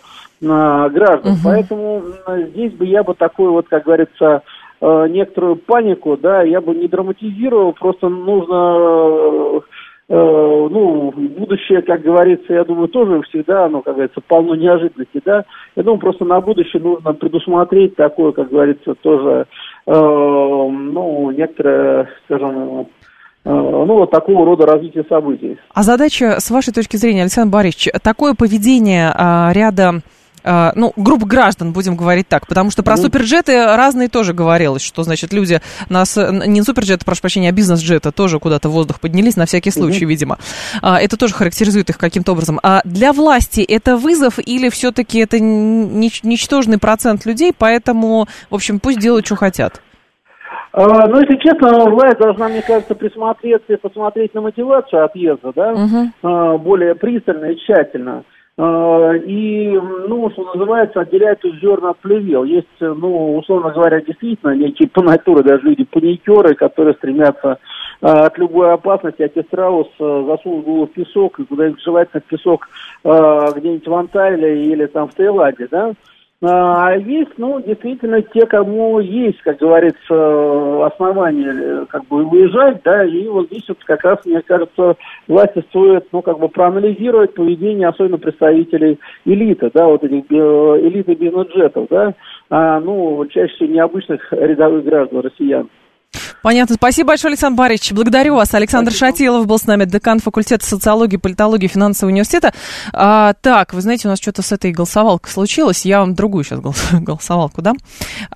а, граждан. Угу. Поэтому здесь бы я бы такой вот, как говорится, некоторую панику, да, я бы не драматизировал, просто нужно ну, будущее, как говорится, я думаю, тоже всегда, ну, как говорится, полно неожиданностей, да. Я думаю, просто на будущее нужно предусмотреть такое, как говорится, тоже, э, ну, некоторое, скажем, э, ну, вот такого рода развитие событий. А задача, с вашей точки зрения, Александр Борисович, такое поведение а, ряда Э, ну, групп граждан, будем говорить так, потому что про ну, суперджеты разные тоже говорилось, что, значит, люди нас, не суперджеты, прошу прощения, а бизнес-джеты тоже куда-то в воздух поднялись, на всякий случай, угу. видимо. А, это тоже характеризует их каким-то образом. А для власти это вызов или все-таки это ничтожный процент людей, поэтому, в общем, пусть делают, что хотят? А, ну, если честно, власть должна, мне кажется, присмотреться и посмотреть на мотивацию отъезда, да, угу. более пристально и тщательно. А, и, ну, что называется, отделяет зерна от плевел. Есть, ну, условно говоря, действительно некие по натуре даже люди паникеры, которые стремятся а, от любой опасности, от страус засунуть голову в песок и куда-нибудь желательно в песок а, где-нибудь в Анталии или там в Таиланде, да, а есть, ну, действительно, те, кому есть, как говорится, основания э, как бы выезжать, да, и вот здесь вот как раз, мне кажется, власти стоит, ну, как бы проанализировать поведение, особенно представителей элиты, да, вот этих э, элиты бизнес-джетов, да, а, ну, чаще всего необычных рядовых граждан, россиян. Понятно. Спасибо большое, Александр Борисович. Благодарю вас. Александр Спасибо. Шатилов был с нами, декан факультета социологии, политологии, финансового университета. А, так, вы знаете, у нас что-то с этой голосовалкой случилось. Я вам другую сейчас голосовалку дам.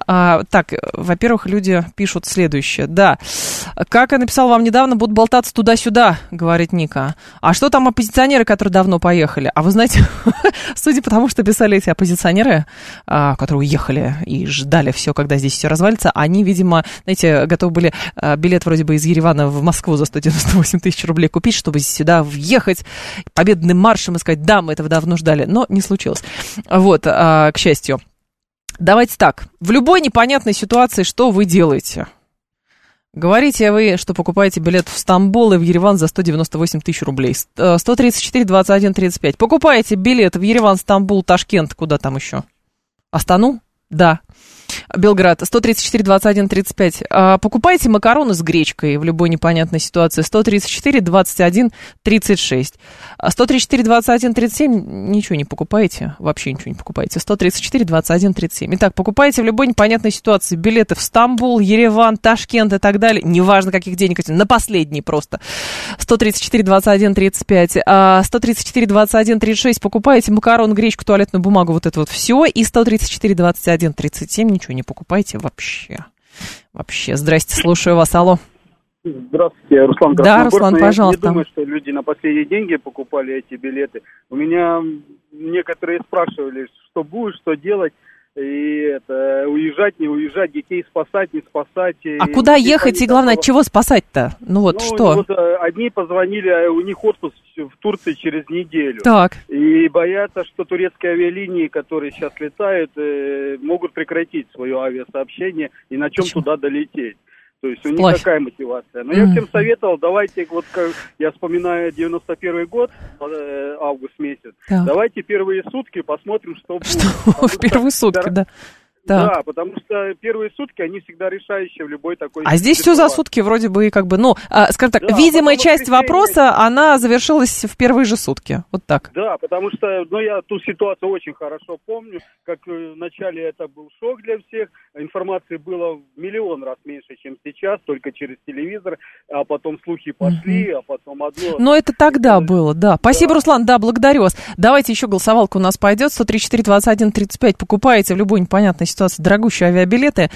А, так, во-первых, люди пишут следующее. Да, как я написал вам недавно, будут болтаться туда-сюда, говорит Ника. А что там оппозиционеры, которые давно поехали? А вы знаете, судя по тому, что писали эти оппозиционеры, а, которые уехали и ждали все, когда здесь все развалится, они, видимо, знаете, готовы были Э, билет вроде бы из Еревана в Москву за 198 тысяч рублей купить, чтобы сюда въехать победным маршем и сказать, да, мы этого давно ждали, но не случилось. Вот, а, к счастью. Давайте так, в любой непонятной ситуации что вы делаете? Говорите вы, что покупаете билет в Стамбул и в Ереван за 198 тысяч рублей. 134, 21, 35. Покупаете билет в Ереван, Стамбул, Ташкент, куда там еще? Астану? Да. Белград, 134, 21, 35. А, покупайте макароны с гречкой в любой непонятной ситуации. 134, 21, 36. 134, 21, 37. Ничего не покупаете. Вообще ничего не покупаете. 134, 21, 37. Итак, покупайте в любой непонятной ситуации билеты в Стамбул, Ереван, Ташкент и так далее. Неважно, каких денег. На последний просто. 134, 21, 35. 134, 21, 36. Покупаете макарон, гречку, туалетную бумагу, вот это вот все. И 134, 21, 37. Ничего не покупайте вообще. Вообще. Здрасте, слушаю вас. Алло. Здравствуйте, Руслан Да, Руслан, пожалуйста. Я не думаю, что люди на последние деньги покупали эти билеты. У меня некоторые спрашивали, что будет, что делать. И это уезжать, не уезжать, детей спасать, не спасать. А куда ехать и главное, от чего спасать-то? Ну вот ну, что? Вот, э, одни позвонили, а у них отпуск в Турции через неделю. Так. И боятся, что турецкие авиалинии, которые сейчас летают, э, могут прекратить свое авиасообщение и на чем Почему? туда долететь. То есть у них Сплавь. такая мотивация. Но Мгм. я всем советовал, давайте, вот как я вспоминаю 91 год, э, август месяц, Так. давайте первые сутки посмотрим, что будет. Что в что первые сутки, да. Так. Да, потому что первые сутки, они всегда решающие в любой такой А здесь все за ситуации. сутки вроде бы и как бы, ну, а, скажем так, Да, видимая часть вопроса, она завершилась в первые же сутки. Вот так. Да, потому что, ну, я ту ситуацию очень хорошо помню, как э, вначале это был шок для всех, информации было в миллион раз меньше, чем сейчас, только через телевизор, а потом слухи пошли, а потом одно... Но это тогда было, да. Спасибо, Руслан, да, благодарю вас. Давайте еще голосовалка у нас пойдет. 134, 21, 35. Покупаете в любой непонятной ситуации дорогущие авиабилеты.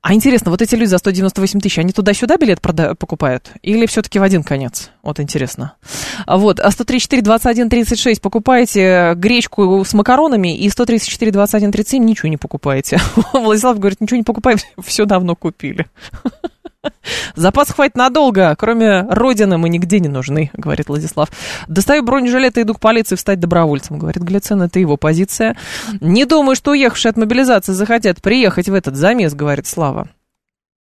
А интересно, вот эти люди за 198 тысяч, они туда-сюда билет прода- покупают? Или все-таки в один конец? Вот интересно. Вот, а 134, 21, 36 покупаете гречку с макаронами, и 134, 21, 37 ничего не покупаете. Владислав говорит, ничего не покупаем, все давно купили. Запас хватит надолго, кроме Родины мы нигде не нужны, говорит Владислав. Достаю бронежилет и иду к полиции встать добровольцем, говорит Глицин, это его позиция. Не думаю, что уехавшие от мобилизации захотят приехать в этот замес, говорит Слава.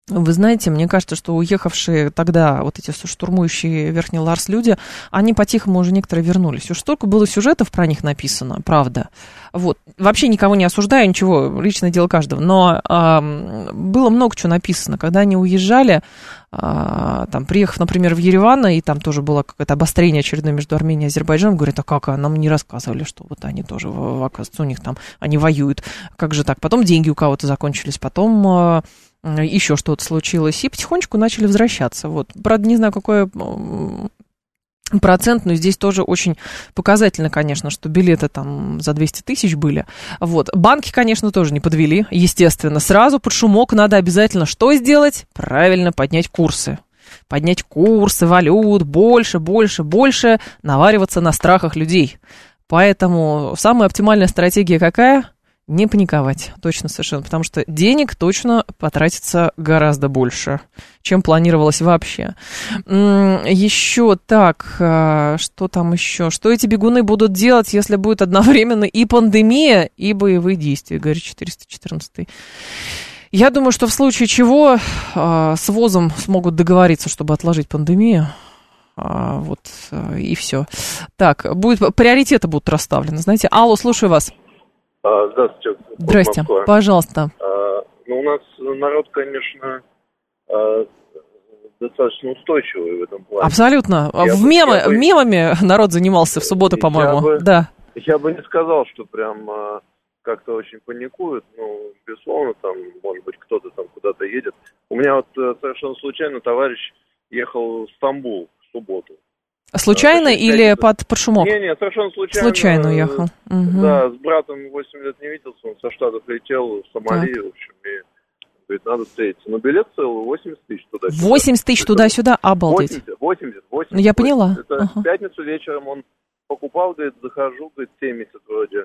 Вы знаете, мне кажется, что уехавшие тогда вот эти штурмующие Верхний Ларс люди, они по-тихому уже некоторые вернулись. Уж столько было сюжетов про них написано, правда. Вот. Вообще никого не осуждаю, ничего, личное дело каждого. Но ам, было много чего написано. Когда они уезжали, а, там, приехав, например, в Ереван, и там тоже было какое-то обострение очередное между Арменией и Азербайджаном, говорят, а как, а нам не рассказывали, что вот они тоже, оказывается, у них там, они воюют, как же так? Потом деньги у кого-то закончились, потом а, еще что-то случилось, и потихонечку начали возвращаться. Вот. Правда, не знаю, какое процент, но здесь тоже очень показательно, конечно, что билеты там за 200 тысяч были. Вот. Банки, конечно, тоже не подвели, естественно. Сразу под шумок надо обязательно что сделать? Правильно поднять курсы. Поднять курсы валют, больше, больше, больше, навариваться на страхах людей. Поэтому самая оптимальная стратегия какая? Не паниковать, точно совершенно, потому что денег точно потратится гораздо больше, чем планировалось вообще. Еще так, а, что там еще? Что эти бегуны будут делать, если будет одновременно и пандемия, и боевые действия, говорит 414 я думаю, что в случае чего а, с ВОЗом смогут договориться, чтобы отложить пандемию. А, вот а, и все. Так, будет, приоритеты будут расставлены. Знаете, Алло, слушаю вас. А, Здравствуйте. Здрасте, Москва. пожалуйста. А, Ну, у нас народ, конечно, а, достаточно устойчивый в этом плане. Абсолютно. Я в бы- мемы, я бы- мемами народ занимался в субботу, Я по-моему. бы- Да. Я бы не сказал, что прям как-то очень паникуют. Ну, безусловно, там, может быть, кто-то там куда-то едет. У меня вот э, совершенно случайно товарищ ехал в Стамбул в субботу. Случайно А, то есть или под, под шумок? Не-не, совершенно случайно. Случайно уехал. Мгм. Да, с братом 8 лет не виделся, он со Штатов летел в Сомали, в общем, и говорит, надо встретиться. Но билет стоил 80 тысяч туда 80 тысяч туда-сюда, обалдеть. 80, 80, 80. Ну, я поняла. Это Ага. в пятницу вечером он покупал, говорит, захожу, говорит, 70 вроде.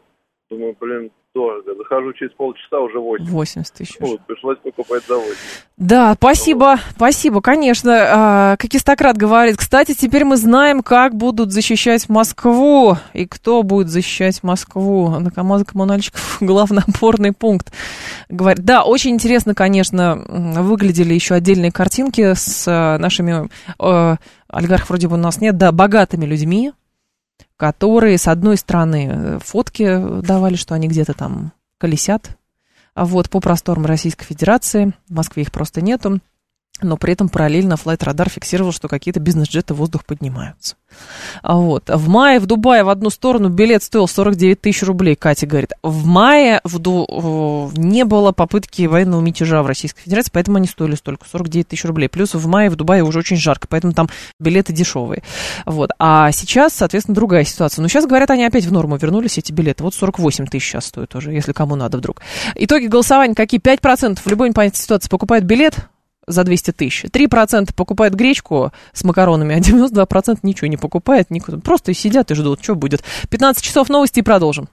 Думаю, блин, дорого. Захожу через полчаса, уже 80. 80 тысяч. Вот, пришлось покупать за 80. Да, спасибо, спасибо, конечно. А, Как истократ говорит, кстати, теперь мы знаем, как будут защищать Москву и кто будет защищать Москву. На КамАЗа коммунальщиков главный опорный пункт. Говорит, да, очень интересно, конечно, выглядели еще отдельные картинки с а, нашими, э, олигархов вроде бы у нас нет, да, богатыми людьми, которые, с одной стороны, э, фотки давали, что они где-то там колесят, вот, по просторам Российской Федерации. В Москве их просто нету но при этом параллельно Flight Radar фиксировал, что какие-то бизнес-джеты в воздух поднимаются. А вот. В мае в Дубае в одну сторону билет стоил 49 тысяч рублей, Катя говорит. В мае в Ду... не было попытки военного мятежа в Российской Федерации, поэтому они стоили столько, 49 тысяч рублей. Плюс в мае в Дубае уже очень жарко, поэтому там билеты дешевые. Вот. А сейчас, соответственно, другая ситуация. Но сейчас, говорят, они опять в норму вернулись, эти билеты. Вот 48 тысяч сейчас стоят уже, если кому надо вдруг. Итоги голосования какие? 5% в любой непонятной ситуации покупает билет, за 200 тысяч. 3% покупают гречку с макаронами, а 92% ничего не покупает. Просто сидят и ждут, что будет. 15 часов новости и продолжим.